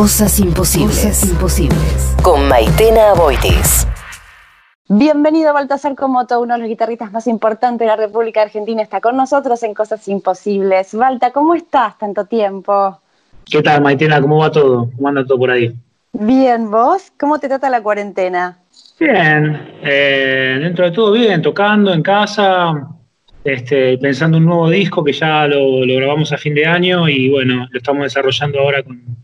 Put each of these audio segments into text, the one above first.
Cosas imposibles. imposibles. Con Maitena Boitis. Bienvenido Baltasar Comoto, uno de los guitarristas más importantes de la República Argentina, está con nosotros en Cosas Imposibles. Balta, ¿cómo estás tanto tiempo? ¿Qué tal, Maitena? ¿Cómo va todo? ¿Cómo anda todo por ahí? Bien, ¿vos? ¿Cómo te trata la cuarentena? Bien, eh, dentro de todo bien, tocando en casa, este, pensando un nuevo disco que ya lo, grabamos a fin de año y bueno, lo estamos desarrollando ahora con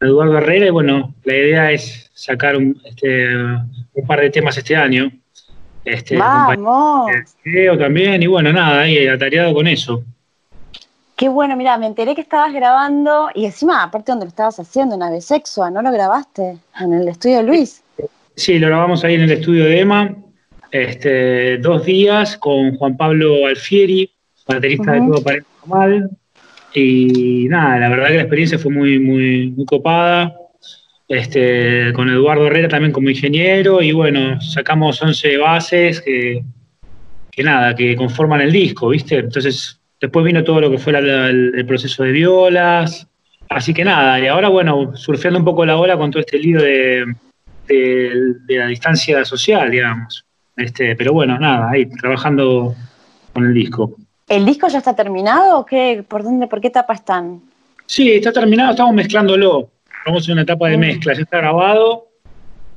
Eduardo Herrera y bueno, la idea es sacar un, este, un par de temas este año. Este, ¡Vamos! Video también y bueno, nada, ahí atareado con eso. Qué bueno, mira, me enteré que estabas grabando y encima, aparte donde lo estabas haciendo, en Avesexua, ¿no lo grabaste? En el estudio de Luis. Sí, lo grabamos ahí en el estudio de Emma, este, dos días con Juan Pablo Alfieri, baterista de Todo Parece Mal. Y nada, la verdad que la experiencia fue muy, muy, muy copada. Este, con Eduardo Herrera también como ingeniero y bueno, sacamos 11 bases que, que nada, que conforman el disco, ¿viste? Entonces Después vino todo lo que fue el, proceso de violas. Así que nada, y ahora bueno, surfeando un poco la ola con todo este lío de, la distancia social, digamos. Este, pero bueno, nada, ahí trabajando con el disco. ¿El disco ya está terminado o qué? ¿Por dónde, por qué etapa están? Sí, está terminado, estamos mezclándolo. Vamos en una etapa de mm. mezcla, ya está grabado.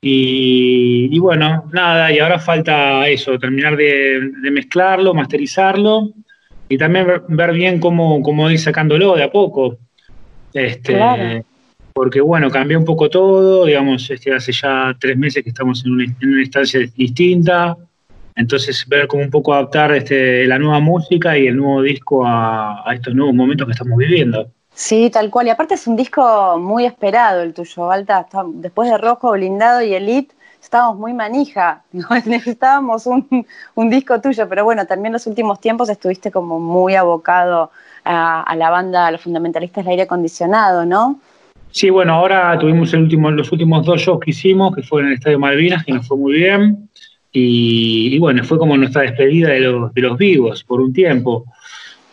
Y, bueno, nada, y ahora falta eso, terminar de, de mezclarlo, masterizarlo y también ver, bien cómo, cómo, ir sacándolo de a poco. Este, Porque bueno, cambió un poco todo, digamos, este, hace ya tres meses que estamos en una, instancia distinta, entonces ver cómo un poco adaptar este, la nueva música y el nuevo disco a, a estos nuevos momentos que estamos viviendo. Sí, tal cual. Y aparte es un disco muy esperado el tuyo, Alta. Después de Rojo, Blindado y Elite, estábamos muy manija, necesitábamos un, disco tuyo, pero bueno, también los últimos tiempos estuviste como muy abocado a, la banda, a los fundamentalistas del aire acondicionado, ¿no? Sí, bueno, ahora tuvimos el último, los últimos dos shows que hicimos, que fue en el Estadio Malvinas, que nos fue muy bien, y, bueno, fue como nuestra despedida de los, de los vivos por un tiempo.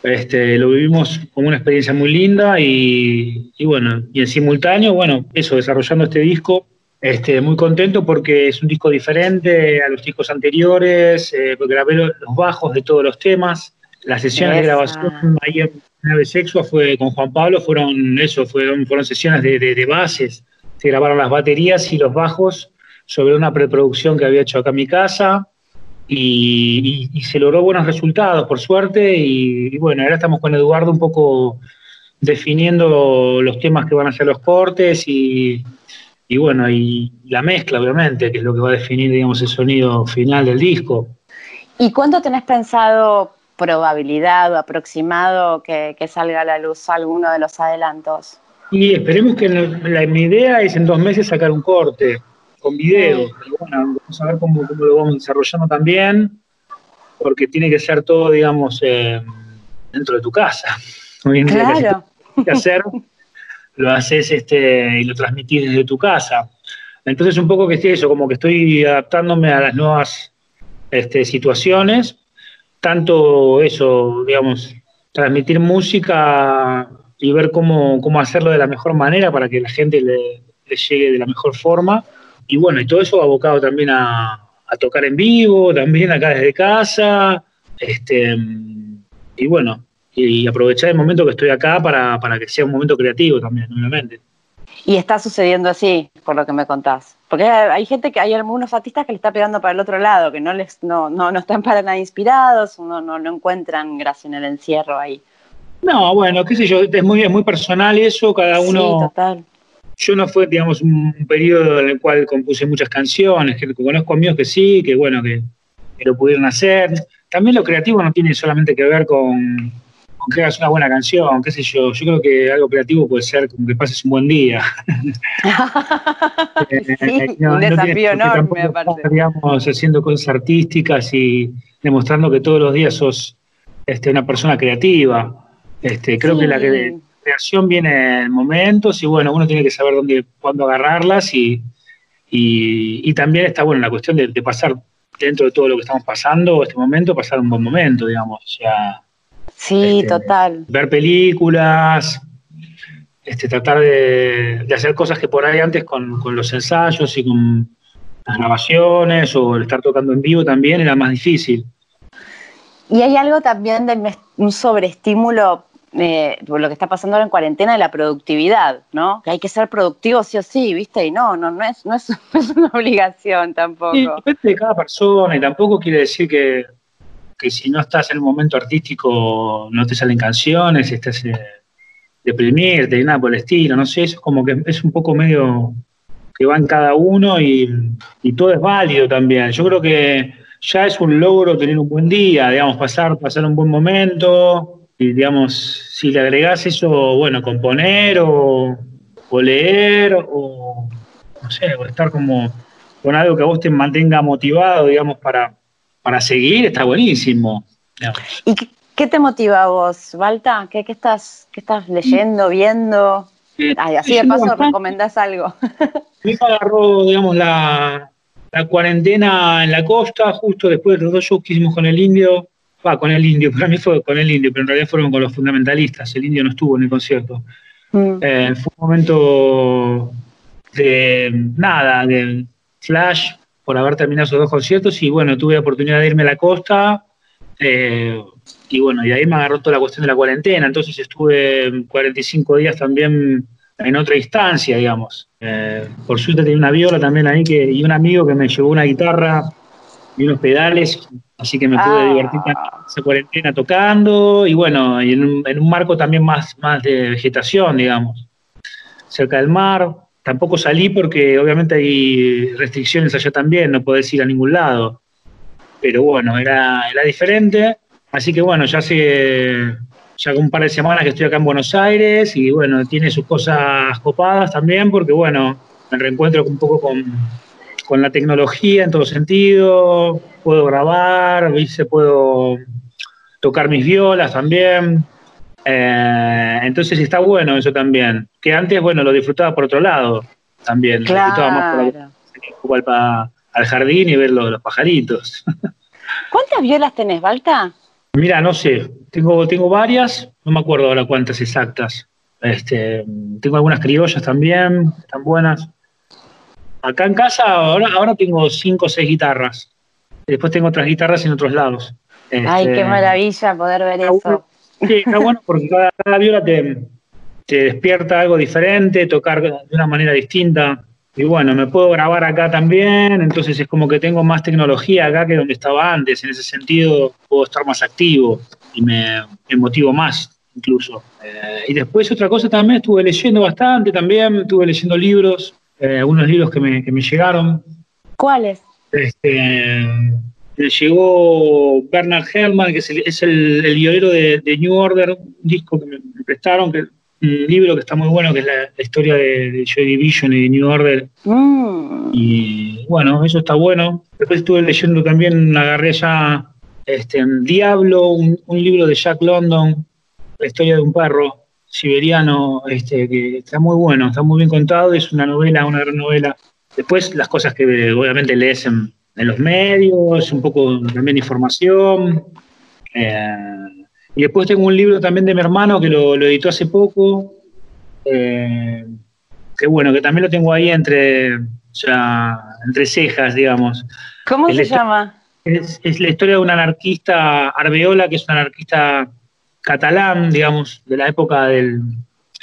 Este, lo vivimos como una experiencia muy linda y, y, bueno, y en simultáneo, bueno, eso, desarrollando este disco este, muy contento porque es un disco diferente a los discos anteriores, eh, porque grabé los bajos de todos los temas. Las sesiones de grabación ahí en Nave Sexua fue con Juan Pablo, fueron eso, fueron, fueron sesiones de, bases. Se grabaron las baterías y los bajos sobre una preproducción que había hecho acá en mi casa. Y, se logró buenos resultados, por suerte. Y, y, bueno, ahora estamos con Eduardo un poco definiendo los temas que van a ser los cortes y, y bueno, y la mezcla, obviamente, que es lo que va a definir, digamos, el sonido final del disco. ¿Y cuándo tenés pensado probabilidad o aproximado que, salga a la luz alguno de los adelantos? Y esperemos que la, mi idea es en dos meses sacar un corte con video. bueno, vamos a ver cómo, lo vamos desarrollando también, porque tiene que ser todo, digamos, eh, dentro de tu casa. Claro. Que hacer lo haces este, y lo transmitís desde tu casa. Entonces un poco que estoy eso, como que estoy adaptándome a las nuevas este, situaciones, tanto eso, digamos, transmitir música y ver cómo, cómo hacerlo de la mejor manera para que la gente le, llegue de la mejor forma. Y bueno, y todo eso abocado también a, a tocar en vivo, también acá desde casa. Este, y bueno, y aprovechar el momento que estoy acá para, que sea un momento creativo también, obviamente. Y está sucediendo así, por lo que me contás. Porque hay gente que hay algunos artistas que le está pegando para el otro lado, que no les no, no, están para nada inspirados, no, no, no encuentran gracia en el encierro ahí. No, bueno, qué sé yo, es muy, es muy personal eso, cada uno. Sí, total. Yo no fue, digamos, un periodo en el cual compuse muchas canciones, que conozco amigos que sí, que bueno, que lo pudieron hacer. También lo creativo no tiene solamente que ver con, aunque hagas una buena canción, qué sé yo, yo creo que algo creativo puede ser como que pases un buen día. sí, un desafío enorme, aparte. Haciendo cosas artísticas y demostrando que todos los días sos este, una persona creativa. Este, creo que la creación viene en momentos y bueno, uno tiene que saber dónde, cuándo agarrarlas y, y, también está bueno la cuestión de, de pasar dentro de todo lo que estamos pasando, este momento, pasar un buen momento, digamos. O sea, Sí, este, total. Ver películas, este, tratar de, hacer cosas que por ahí antes con, los ensayos y con las grabaciones o el estar tocando en vivo también era más difícil. Y hay algo también de un sobreestímulo eh, por lo que está pasando ahora en cuarentena de la productividad, ¿no? Que hay que ser productivo sí o sí, ¿viste? Y no, no, no, es, no, es, una obligación tampoco. depende de cada persona y tampoco quiere decir que, que si no estás en un momento artístico no te salen canciones, estás eh, deprimirte y nada por el estilo, no sé, eso es como que es un poco medio que va en cada uno y, y todo es válido también. Yo creo que ya es un logro tener un buen día, digamos, pasar, pasar un buen momento, y digamos, si le agregás eso, bueno, componer o, o leer o, no sé, o estar como con algo que a vos te mantenga motivado, digamos, para, para seguir, está buenísimo. ¿Y qué, te motiva a vos, Balta? ¿Qué, estás, qué estás leyendo, viendo? así de paso recomendás algo. Me agarró, digamos, la, la cuarentena en la costa, justo después de los dos shows que hicimos con el indio, va, con el indio, para mí fue con el indio, pero en realidad fueron con los fundamentalistas, el indio no estuvo en el concierto. Mm. Eh, fue un momento de nada, de flash por haber terminado esos dos conciertos y bueno, tuve la oportunidad de irme a la costa eh, y bueno, y ahí me agarró toda la cuestión de la cuarentena, entonces estuve 45 días también en otra instancia, digamos. Eh, por suerte tenía una viola también ahí que, y un amigo que me llevó una guitarra y unos pedales, así que me pude ah. divertir en esa cuarentena tocando y bueno, y en un, marco también más, más de vegetación, digamos, cerca del mar. Tampoco salí porque obviamente hay restricciones allá también, no podés ir a ningún lado. Pero bueno, era, era diferente. Así que bueno, ya hace ya un par de semanas que estoy acá en Buenos Aires y bueno, tiene sus cosas copadas también porque bueno, me reencuentro un poco con, con la tecnología en todo sentido, puedo grabar, ¿viste? puedo tocar mis violas también. Eh, entonces está bueno eso también. Que antes, bueno, lo disfrutaba por otro lado también. Lo disfrutaba más por al jardín y ver los, pajaritos. ¿Cuántas violas tenés, Balta? Mira, no sé, tengo, tengo varias, no me acuerdo ahora cuántas exactas. Este, tengo algunas criollas también, están buenas. Acá en casa ahora, ahora tengo cinco o seis guitarras. Después tengo otras guitarras en otros lados. Ay, qué este, maravilla poder ver eso. Sí, está bueno porque cada, viola te, te, despierta algo diferente, tocar de una manera distinta. Y bueno, me puedo grabar acá también, entonces es como que tengo más tecnología acá que donde estaba antes. En ese sentido, puedo estar más activo y me, motivo más incluso. Eh, y después otra cosa también, estuve leyendo bastante también, estuve leyendo libros, eh, algunos libros que me, que me llegaron. ¿Cuáles? Este, me llegó Bernard Herrmann, que es el, es el, violero de, New Order, un disco que me, prestaron, que, un libro que está muy bueno, que es la, historia de, Joy Division y de New Order. Mm. Y bueno, eso está bueno. Después estuve leyendo también, agarré ya este, Diablo, un, un libro de Jack London, la historia de un perro siberiano, este, que está muy bueno, está muy bien contado, es una novela, una gran novela. Después las cosas que obviamente lees en, los medios, un poco también información. Eh, y después tengo un libro también de mi hermano que lo, editó hace poco, eh, que bueno, que también lo tengo ahí entre, entre cejas, digamos. ¿Cómo se llama? Es, es, la historia de un anarquista, Arbeola, que es un anarquista catalán, digamos, de la época del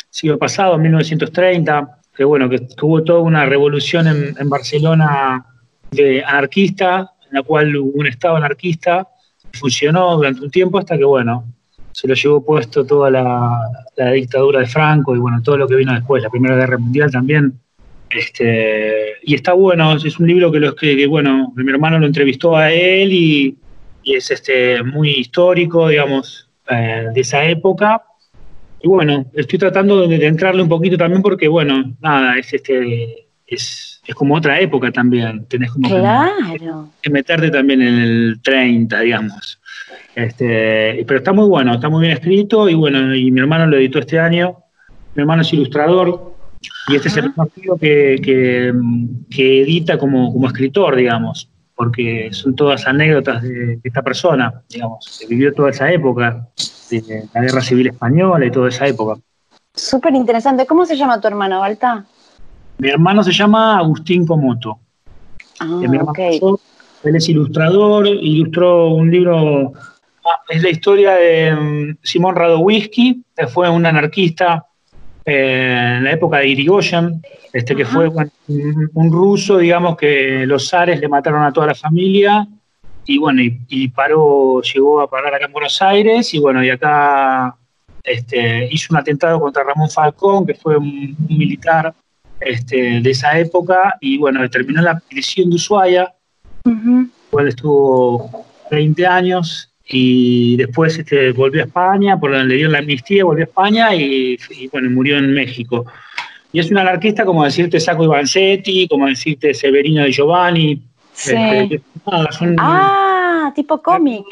siglo pasado, 1930, que bueno, que tuvo toda una revolución en, Barcelona de anarquista, en la cual hubo un Estado anarquista, funcionó durante un tiempo hasta que, bueno, se lo llevó puesto toda la, dictadura de Franco y, bueno, todo lo que vino después, la Primera Guerra Mundial también. Este, y está bueno, es un libro que, los que, bueno, mi hermano lo entrevistó a él y, y es este, muy histórico, digamos, eh, de esa época. Y bueno, estoy tratando de, entrarle un poquito también porque, bueno, nada, es este es, es como otra época también. Tenés como que, meterte también en el 30, digamos. Este, pero está muy bueno, está muy bien escrito y bueno, y mi hermano lo editó este año. Mi hermano es ilustrador y este es el partido que, que, que, edita como, como escritor, digamos porque son todas anécdotas de, esta persona, digamos, que vivió toda esa época, de la guerra civil española y toda esa época. Súper interesante. ¿Cómo se llama tu hermano, Balta? Mi hermano se llama Agustín Comoto. Ah, él es ilustrador, ilustró un libro, ah, es la historia de mm, Simón Radowisky, que fue un anarquista eh, en la época de Irigoyen, este, que fue un, ruso, digamos, que los zares le mataron a toda la familia y bueno, y, paró, llegó a parar acá en Buenos Aires y bueno, y acá este, hizo un atentado contra Ramón Falcón, que fue un, militar este, de esa época, y bueno, terminó la prisión de Ushuaia, cual estuvo 20 años, y después este, volvió a España, por le dio la amnistía, volvió a España y, bueno, murió en México. Y es un anarquista como decirte Saco Ivanzetti, como decirte Severino de Giovanni, Sí. Este, ah, tipo cómic.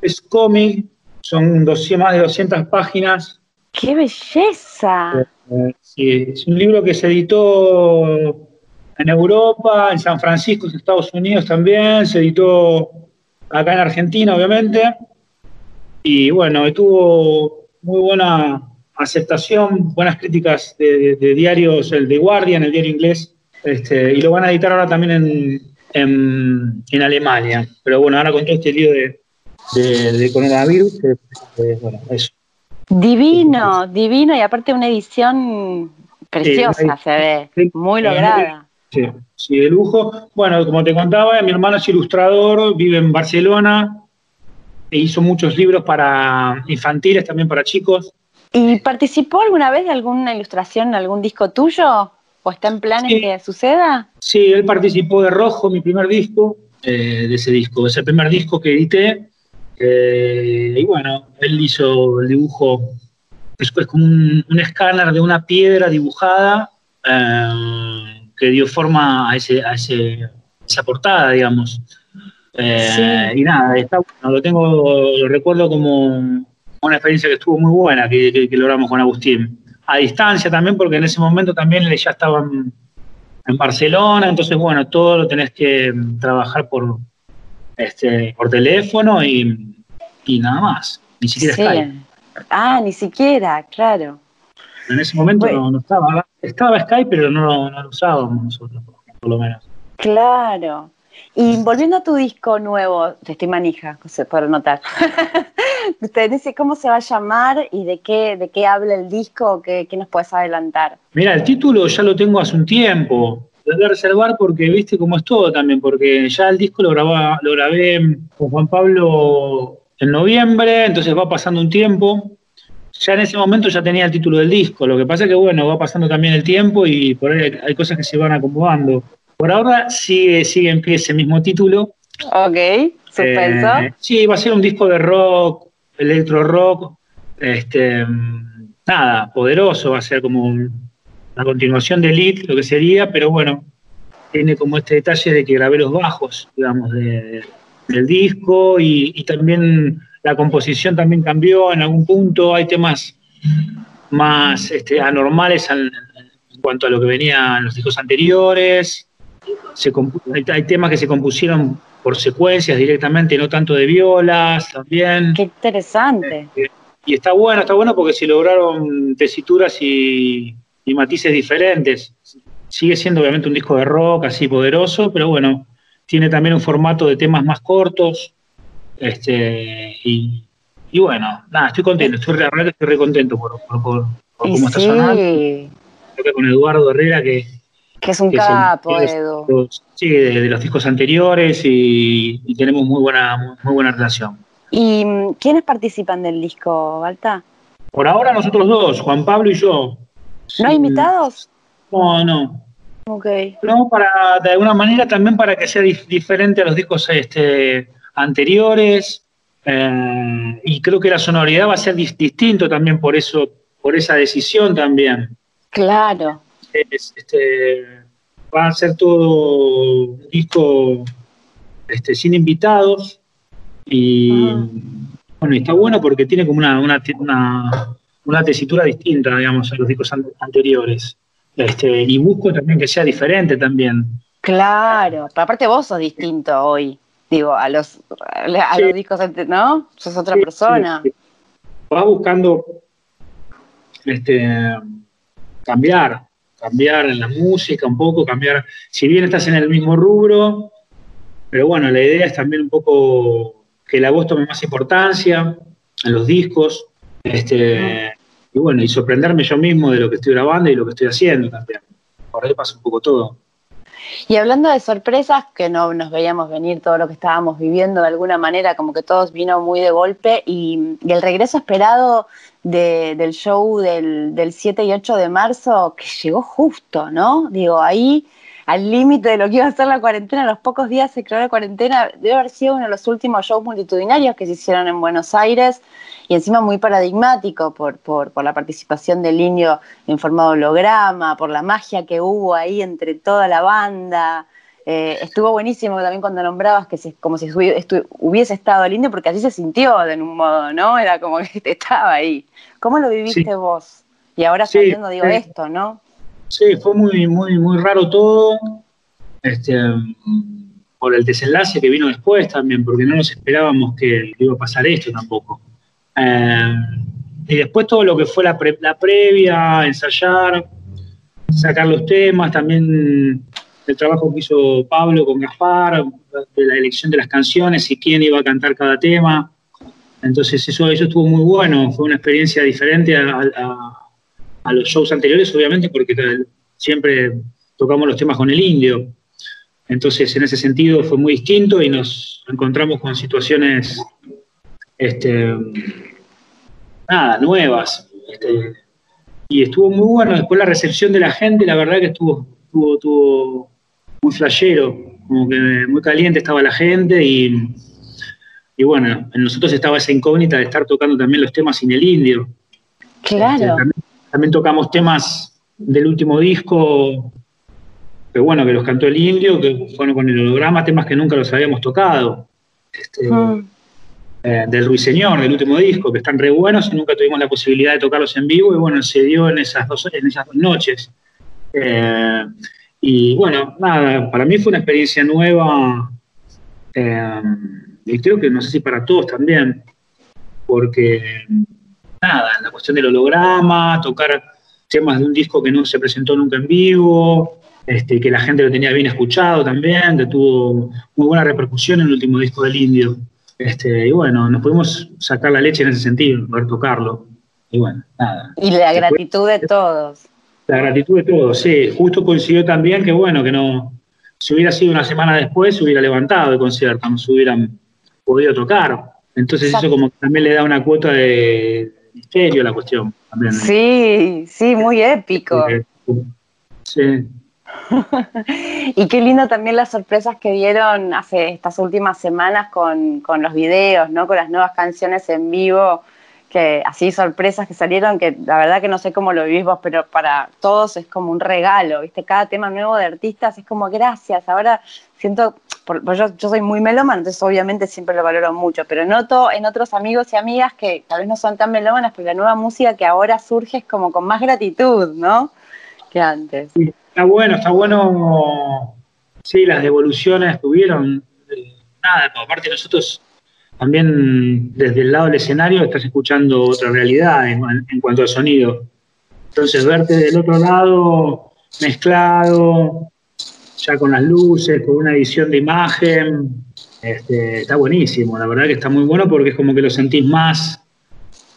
Es cómic, son más de 200 páginas. ¡Qué belleza! Eh, sí, es un libro que se editó en Europa, en San Francisco, en Estados Unidos también, se editó acá en Argentina, obviamente. Y bueno, tuvo muy buena aceptación, buenas críticas de, diarios, el The Guardian, el diario inglés, este, y lo van a editar ahora también en, en, Alemania. Pero bueno, ahora con todo este lío de, de, coronavirus, eh, eh, bueno, eso. Divino, divino, y aparte una edición preciosa se ve, muy lograda. Sí, sí, de lujo. Bueno, como te contaba, mi hermano es ilustrador, vive en Barcelona, e hizo muchos libros para infantiles, también para chicos. ¿Y participó alguna vez de alguna ilustración algún disco tuyo? ¿O está en planes que suceda? Sí, él participó de Rojo, mi primer disco, eh, de ese disco. Es el primer disco que edité. Eh, y bueno, él hizo el dibujo, es, como un, escáner de una piedra dibujada eh, que dio forma a, ese, a esa portada, digamos. Y nada, está, lo tengo, lo recuerdo como una experiencia que estuvo muy buena que logramos con Agustín a distancia también, porque en ese momento también ya estaba en, Barcelona, entonces bueno, todo lo tenés que trabajar por, este, por teléfono y, nada más, ni siquiera Skype. Ah, ni siquiera, claro. En ese momento no, estaba, estaba Skype, pero no, no lo usábamos nosotros, por lo menos. Claro. Y volviendo a tu disco nuevo, te estoy manija, para notar. ¿Usted dice cómo se va a llamar y de qué, de qué habla el disco? ¿Qué, qué nos puedes adelantar? Mira, el título ya lo tengo hace un tiempo. Lo voy a reservar porque viste cómo es todo también, porque ya el disco lo, grababa, lo grabé con Juan Pablo en noviembre, entonces va pasando un tiempo. Ya en ese momento ya tenía el título del disco. Lo que pasa es que, bueno, va pasando también el tiempo y por ahí hay cosas que se van acomodando. Por ahora sigue, sigue en pie ese mismo título. Ok, suspenso. Eh, sí, va a ser un disco de rock, electro rock, este, nada, poderoso, va a ser como la continuación de Elite, lo que sería, pero bueno, tiene como este detalle de que grabé los bajos, digamos, del disco y, también la composición también cambió en algún punto, hay temas más este, anormales en, cuanto a lo que venía en los discos anteriores, hay, temas que se compusieron por secuencias directamente, no tanto de violas también. Qué interesante. Eh, y está bueno, está bueno porque se lograron tesituras y, matices diferentes. Sigue siendo obviamente un disco de rock así poderoso, pero bueno, tiene también un formato de temas más cortos. Este, y, bueno, nada, estoy contento, estoy realmente estoy re contento por, cómo está sonando. con Eduardo Herrera que que es un capo, Edu. sí, de, los discos anteriores y, tenemos muy buena, muy buena relación. ¿Y mm, quiénes participan del disco, Balta? Por ahora nosotros dos, Juan Pablo y yo. ¿No hay invitados? No, no. Ok. No, para, de alguna manera también para que sea diferente a los discos este, anteriores. Eh, y creo que la sonoridad va a ser distinto también por eso, por esa decisión también. Claro este, va a ser todo un disco este, sin invitados y ah. bueno, está bueno porque tiene como una, una, tesitura distinta, digamos, a los discos anteriores. Este, y busco también que sea diferente también. Claro, pero aparte vos sos distinto hoy, digo, a los, a los discos ¿no? Sos otra persona. Vas buscando este, cambiar, cambiar en la música un poco, cambiar, si bien estás en el mismo rubro, pero bueno, la idea es también un poco que la voz tome más importancia en los discos, este, y bueno, y sorprenderme yo mismo de lo que estoy grabando y lo que estoy haciendo también. Por ahí pasa un poco todo. Y hablando de sorpresas, que no nos veíamos venir todo lo que estábamos viviendo de alguna manera, como que todos vino muy de golpe, y, el regreso esperado del show del, del 7 y 8 de marzo, que llegó justo, ¿no? Digo, ahí al límite de lo que iba a ser la cuarentena, los pocos días se creó la cuarentena, debe haber sido uno de los últimos shows multitudinarios que se hicieron en Buenos Aires y encima muy paradigmático por, por, por la participación del indio en forma de holograma, por la magia que hubo ahí entre toda la banda. Eh, estuvo buenísimo también cuando nombrabas que como si hubiese estado el indio, porque así se sintió de un modo, ¿no? Era como que estaba ahí. ¿Cómo lo viviste vos? Y ahora sabiendo, digo, esto, ¿no? Sí, fue muy, muy, muy raro todo. Este, por el desenlace que vino después también, porque no nos esperábamos que iba a pasar esto tampoco. Eh, y después todo lo que fue la, la, previa, ensayar, sacar los temas, también el trabajo que hizo Pablo con Gaspar, de la elección de las canciones y quién iba a cantar cada tema. Entonces eso, eso estuvo muy bueno, fue una experiencia diferente a a los shows anteriores, obviamente, porque siempre tocamos los temas con el indio. Entonces, en ese sentido fue muy distinto y nos encontramos con situaciones este, nada, nuevas. Este, y estuvo muy bueno. Después la recepción de la gente, la verdad que estuvo, estuvo, estuvo muy flashero, como que muy caliente estaba la gente y, y bueno, en nosotros estaba esa incógnita de estar tocando también los temas sin el indio. Claro. Este, también tocamos temas del último disco, que bueno, que los cantó el indio, que fueron con el holograma, temas que nunca los habíamos tocado. Este, mm. Eh, del Ruiseñor, del último disco, que están re buenos y nunca tuvimos la posibilidad de tocarlos en vivo, y bueno, se dio en esas dos, en esas noches. Eh, y bueno, nada, para mí fue una experiencia nueva, eh, y creo que no sé si para todos también, porque nada, la cuestión del holograma, tocar temas de un disco que no se presentó nunca en vivo, este, que la gente lo tenía bien escuchado también, que tuvo muy buena repercusión en el último disco del Indio. Este, y bueno, nos pudimos sacar la leche en ese sentido, poder tocarlo. Y bueno, nada. Y la gratitud de todos. La gratitud de todos, sí. Justo coincidió también que bueno, que no, si hubiera sido una semana después, se hubiera levantado el concierto, no se hubieran podido tocar. Entonces eso como que también le da una cuota de, misterio la cuestión también. Sí, sí, muy épico. Sí. y qué lindo también las sorpresas que dieron hace estas últimas semanas con, con, los videos, ¿no? Con las nuevas canciones en vivo, que así sorpresas que salieron, que la verdad que no sé cómo lo vivís vos, pero para todos es como un regalo, ¿viste? Cada tema nuevo de artistas es como gracias. Ahora siento pues yo, soy muy melómana, entonces obviamente siempre lo valoro mucho, pero noto en otros amigos y amigas que tal vez no son tan melómanas, pero la nueva música que ahora surge es como con más gratitud, ¿no? Que antes. Está bueno, está bueno, sí, las devoluciones tuvieron, eh, nada, aparte nosotros también desde el lado del escenario estás escuchando otra realidad en, en cuanto al sonido. Entonces verte del otro lado mezclado, ya con las luces, con una edición de imagen. Este, está buenísimo, la verdad que está muy bueno porque es como que lo sentís más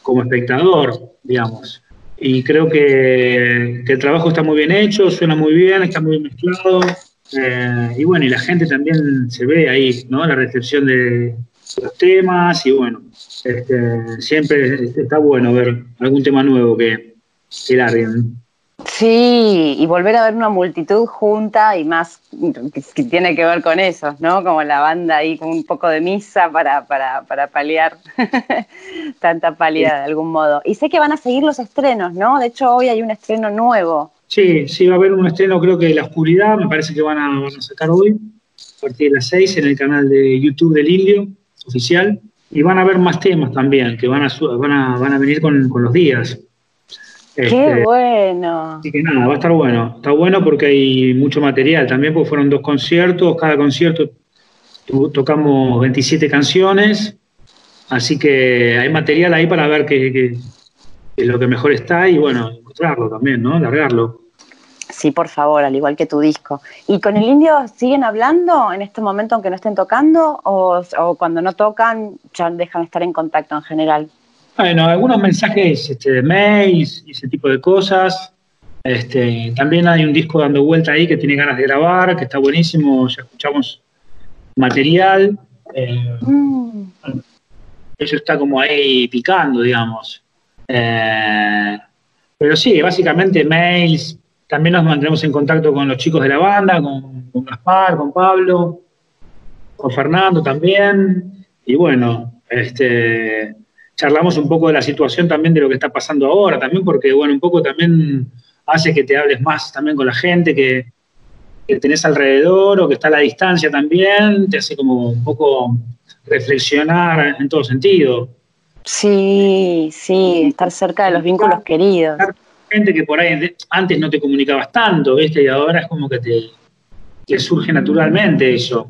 como espectador, digamos. Y creo que, el trabajo está muy bien hecho, suena muy bien, está muy mezclado. Eh, y bueno, y la gente también se ve ahí, ¿no? La recepción de los temas y bueno, este, siempre está bueno ver algún tema nuevo que, que larguen. Sí, y volver a ver una multitud junta y más que, tiene que ver con eso, ¿no? Como la banda ahí con un poco de misa para, para, para paliar tanta pálida de algún modo. Y sé que van a seguir los estrenos, ¿no? De hecho, hoy hay un estreno nuevo. Sí, sí, va a haber un estreno, creo que de La Oscuridad, me parece que van a, van a sacar hoy, a partir de las 6 en el canal de YouTube del Indio, oficial. Y van a haber más temas también, que van a, van a, van a venir con, con los días. ¡Qué este, bueno! Así que nada, va a estar bueno. Está bueno porque hay mucho material también, porque fueron dos conciertos. Cada concierto tocamos 27 canciones. Así que hay material ahí para ver qué, es lo que mejor está y bueno, encontrarlo también, ¿no? Largarlo. Sí, por favor, al igual que tu disco. ¿Y con el indio siguen hablando en este momento aunque no estén tocando o, cuando no tocan ya dejan de estar en contacto en general? Bueno, algunos mensajes este, de mails y ese tipo de cosas. Este, también hay un disco dando vuelta ahí que tiene ganas de grabar, que está buenísimo, ya escuchamos material. Eh, mm. Eso está como ahí picando, digamos. Eh, pero sí, básicamente mails, también nos mantenemos en contacto con los chicos de la banda, con, Gaspar, con Pablo, con Fernando también. Y bueno, este, charlamos un poco de la situación también de lo que está pasando ahora, también porque, bueno, un poco también hace que te hables más también con la gente que, que tenés alrededor o que está a la distancia también, te hace como un poco reflexionar en todo sentido. Sí, sí, estar cerca de los vínculos queridos gente que por ahí antes no te comunicabas tanto, ¿viste? Y ahora es como que te, surge naturalmente eso.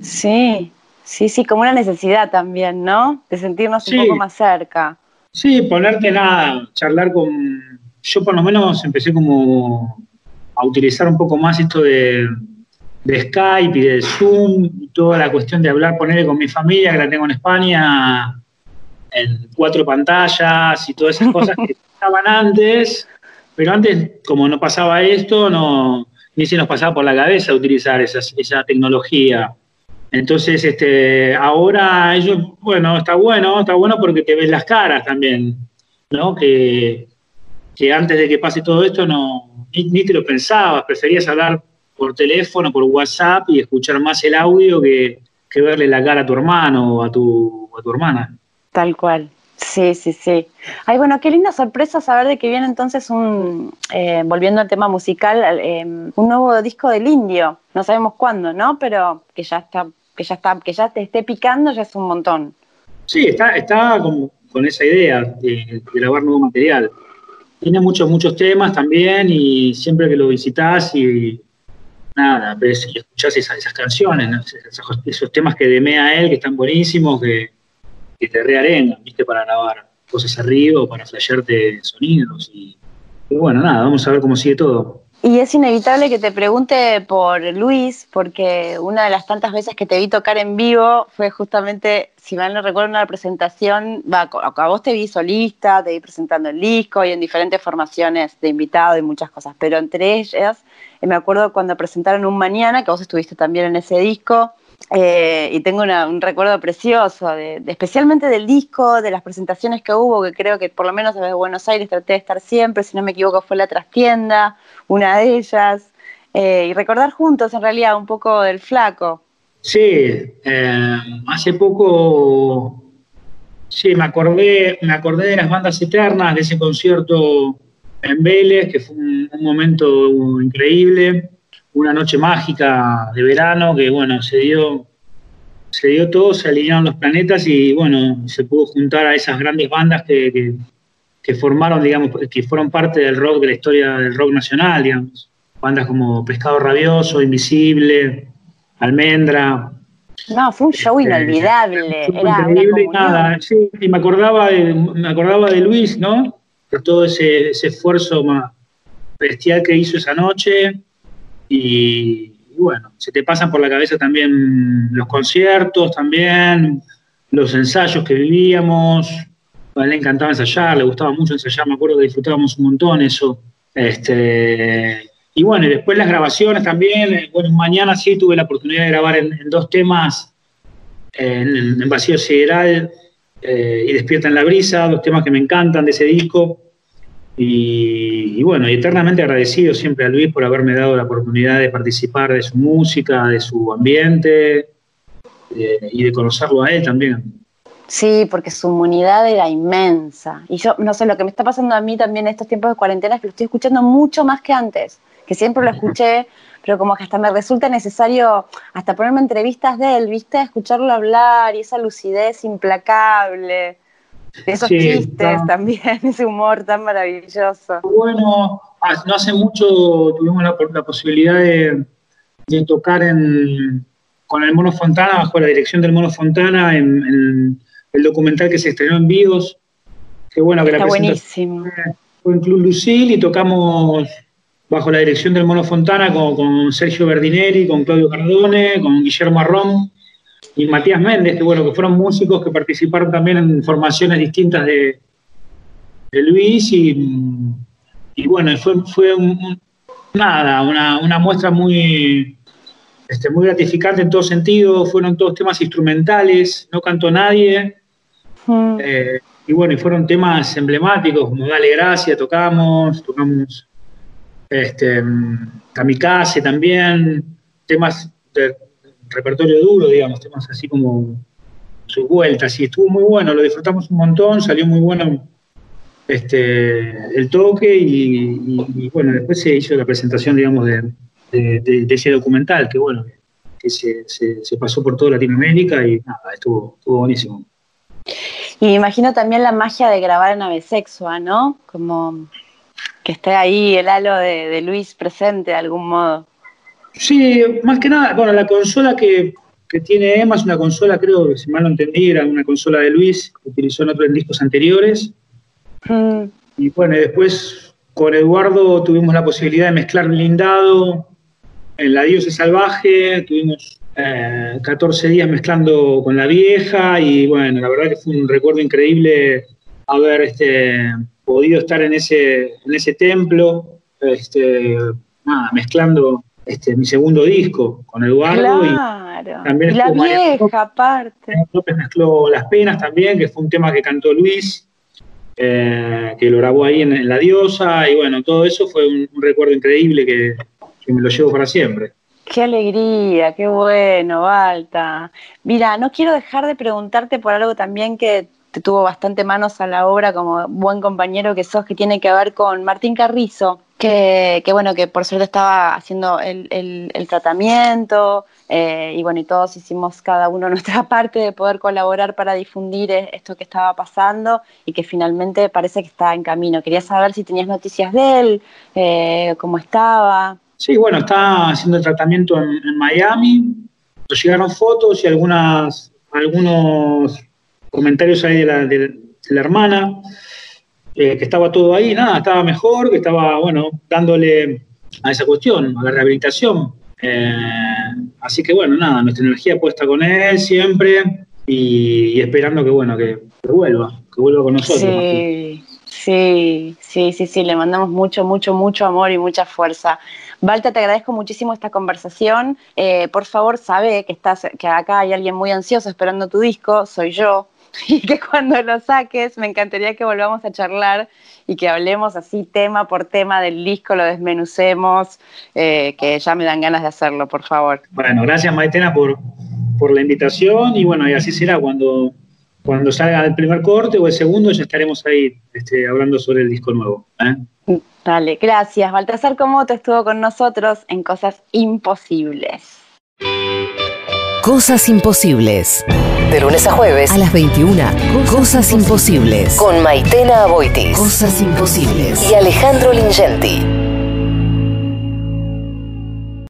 Sí, sí, sí, como una necesidad también, ¿no? De sentirnos un poco más cerca. Sí, ponerte nada, charlar con... Yo por lo menos empecé como a utilizar un poco más esto de, de Skype y de Zoom, y toda la cuestión de hablar, ponerle con mi familia, que la tengo en España, en cuatro pantallas y todas esas cosas que estaban antes, pero antes, como no pasaba esto, no, ni se nos pasaba por la cabeza utilizar esa, esa tecnología. Entonces, este, ahora ellos, bueno, está bueno, está bueno porque te ves las caras también, ¿no? Que, que antes de que pase todo esto no, ni, te lo pensabas, preferías hablar por teléfono, por WhatsApp y escuchar más el audio que, que verle la cara a tu hermano o a tu, a tu hermana. Tal cual. Sí, sí, sí. Ay, bueno, qué linda sorpresa saber de que viene entonces un, eh, volviendo al tema musical, eh, un nuevo disco del indio. No sabemos cuándo, ¿no? Pero que ya está, que ya está, que ya te esté picando ya es un montón. Sí, está, está con, esa idea de, grabar nuevo material. Tiene muchos, muchos temas también y siempre que lo visitas y nada, ves y escuchás esas, canciones, esos, temas que demea él, que están buenísimos, que que te rearengan, ¿viste? Para grabar cosas arriba o para flashearte sonidos. Y, bueno, nada, vamos a ver cómo sigue todo. Y es inevitable que te pregunte por Luis, porque una de las tantas veces que te vi tocar en vivo fue justamente, si mal no recuerdo, una presentación, va, a vos te vi solista, te vi presentando el disco y en diferentes formaciones de invitado y muchas cosas, pero entre ellas, eh, me acuerdo cuando presentaron Un Mañana, que vos estuviste también en ese disco, eh, y tengo un recuerdo precioso, de, especialmente del disco, de las presentaciones que hubo, que creo que por lo menos desde Buenos Aires traté de estar siempre, si no me equivoco fue La Trastienda, una de ellas, eh, y recordar juntos en realidad un poco del flaco. Sí, eh, hace poco, sí, me acordé, me acordé de las bandas eternas, de ese concierto en Vélez, que fue un momento increíble una noche mágica de verano que, bueno, se dio, se dio todo, se alinearon los planetas y, bueno, se pudo juntar a esas grandes bandas que, que, formaron, digamos, que fueron parte del rock, de la historia del rock nacional, digamos. Bandas como Pescado Rabioso, Invisible, Almendra. No, fue un show este, inolvidable. Era increíble, nada. Sí, y me acordaba, de, me acordaba de Luis, ¿no? De todo ese, ese esfuerzo más bestial que hizo esa noche y, bueno, se te pasan por la cabeza también los conciertos, también los ensayos que vivíamos. A él le encantaba ensayar, le gustaba mucho ensayar, me acuerdo que disfrutábamos un montón eso. Este, y bueno, y después las grabaciones también. Eh, bueno, mañana sí tuve la oportunidad de grabar en, dos temas, en, Vacío Sideral eh, y Despierta en la Brisa, dos temas que me encantan de ese disco. Y, bueno, y eternamente agradecido siempre a Luis por haberme dado la oportunidad de participar de su música, de su ambiente y de conocerlo a él también. Sí, porque su humanidad era inmensa. Y yo, no sé, lo que me está pasando a mí también en estos tiempos de cuarentena es que lo estoy escuchando mucho más que antes, que siempre lo escuché, pero como que hasta me resulta necesario hasta ponerme entrevistas de él, ¿viste? Escucharlo hablar y esa lucidez implacable esos chistes también, ese humor tan maravilloso. Bueno, no hace mucho tuvimos la, posibilidad de, tocar con el Mono Fontana, bajo la dirección del Mono Fontana, en, el documental que se estrenó en Vivos, Qué bueno que Está la buenísimo. fue en Club Lucil y tocamos bajo la dirección del Mono Fontana con, con Sergio Berdineri, con Claudio Cardone, con Guillermo Arrón y Matías Méndez, que bueno, que fueron músicos que participaron también en formaciones distintas de, de Luis y, y bueno, fue, fue un- un- nada, una, una muestra muy, este, muy gratificante en todo sentido, fueron todos temas instrumentales, no cantó nadie, Mm. eh, y bueno, y fueron temas emblemáticos, como Dale Gracia, tocamos, tocamos este, Kamikaze también, temas de repertorio duro, digamos, temas así como sus vueltas, y estuvo muy bueno, lo disfrutamos un montón, salió muy bueno este, el toque, y, bueno, después se hizo la presentación, digamos, de, ese documental, que bueno, que se, se- pasó por toda Latinoamérica y nada, estuvo, estuvo buenísimo. Y me imagino también la magia de grabar en Avesexua, ¿no? Como que esté ahí el halo de Luis presente de algún modo. Sí, más que nada, bueno, la consola que, que tiene Emma es una consola, creo que si mal no entendí, era una consola de Luis que utilizó en otros discos anteriores. Mm. Y bueno, después con Eduardo tuvimos la posibilidad de mezclar blindado en La Diosa Salvaje, tuvimos eh, 14 días mezclando con la vieja y bueno, la verdad que fue un recuerdo increíble haber este, podido estar en ese, en ese templo, este, nada, mezclando este, mi segundo disco con Eduardo y Claro. también Y la estuvo María vieja, aparte. López mezcló Las Penas también, que fue un tema que cantó Luis, eh, que lo grabó ahí en, en La Diosa, y bueno, todo eso fue un, un recuerdo increíble que, que me lo llevo para siempre. Qué alegría, qué bueno, Balta. Mira, no quiero dejar de preguntarte por algo también que te tuvo bastante manos a la obra como buen compañero que sos, que tiene que ver con Martín Carrizo, que, que bueno, que por suerte estaba haciendo el, el- tratamiento, eh, y bueno, y todos hicimos cada uno nuestra parte de poder colaborar para difundir eh, esto que estaba pasando y que finalmente parece que está en camino. Quería saber si tenías noticias de él, eh, cómo estaba. Sí, bueno, está haciendo el tratamiento en, en Miami, nos llegaron fotos y algunas, algunos comentarios ahí de la, de la hermana, eh, que estaba todo ahí, nada, estaba mejor, que estaba, bueno, dándole a esa cuestión, a la rehabilitación. Eh, así que bueno, nada, nuestra energía puesta con él siempre y, y esperando que, bueno, que, que vuelva, que vuelva con nosotros. Sí, sí, sí, sí, sí, le mandamos mucho, mucho, mucho amor y mucha fuerza. Balta, te agradezco muchísimo esta conversación. Eh, por favor, sabe que estás, que acá hay alguien muy ansioso esperando tu disco, soy yo, y que cuando lo saques me encantaría que volvamos a charlar y que hablemos así tema por tema del disco, lo desmenucemos, eh, que ya me dan ganas de hacerlo, por favor. Bueno, gracias Maitena por, por la invitación y bueno, y así será cuando, cuando salga el primer corte o el segundo ya estaremos ahí este, hablando sobre el disco nuevo. ¿eh? Dale, gracias. Baltasar Comoto estuvo con nosotros en Cosas Imposibles. Cosas imposibles. De lunes a jueves a las 21. Cosas, imposibles. Con Maitena Aboitis. Cosas imposibles. Y Alejandro Lingenti.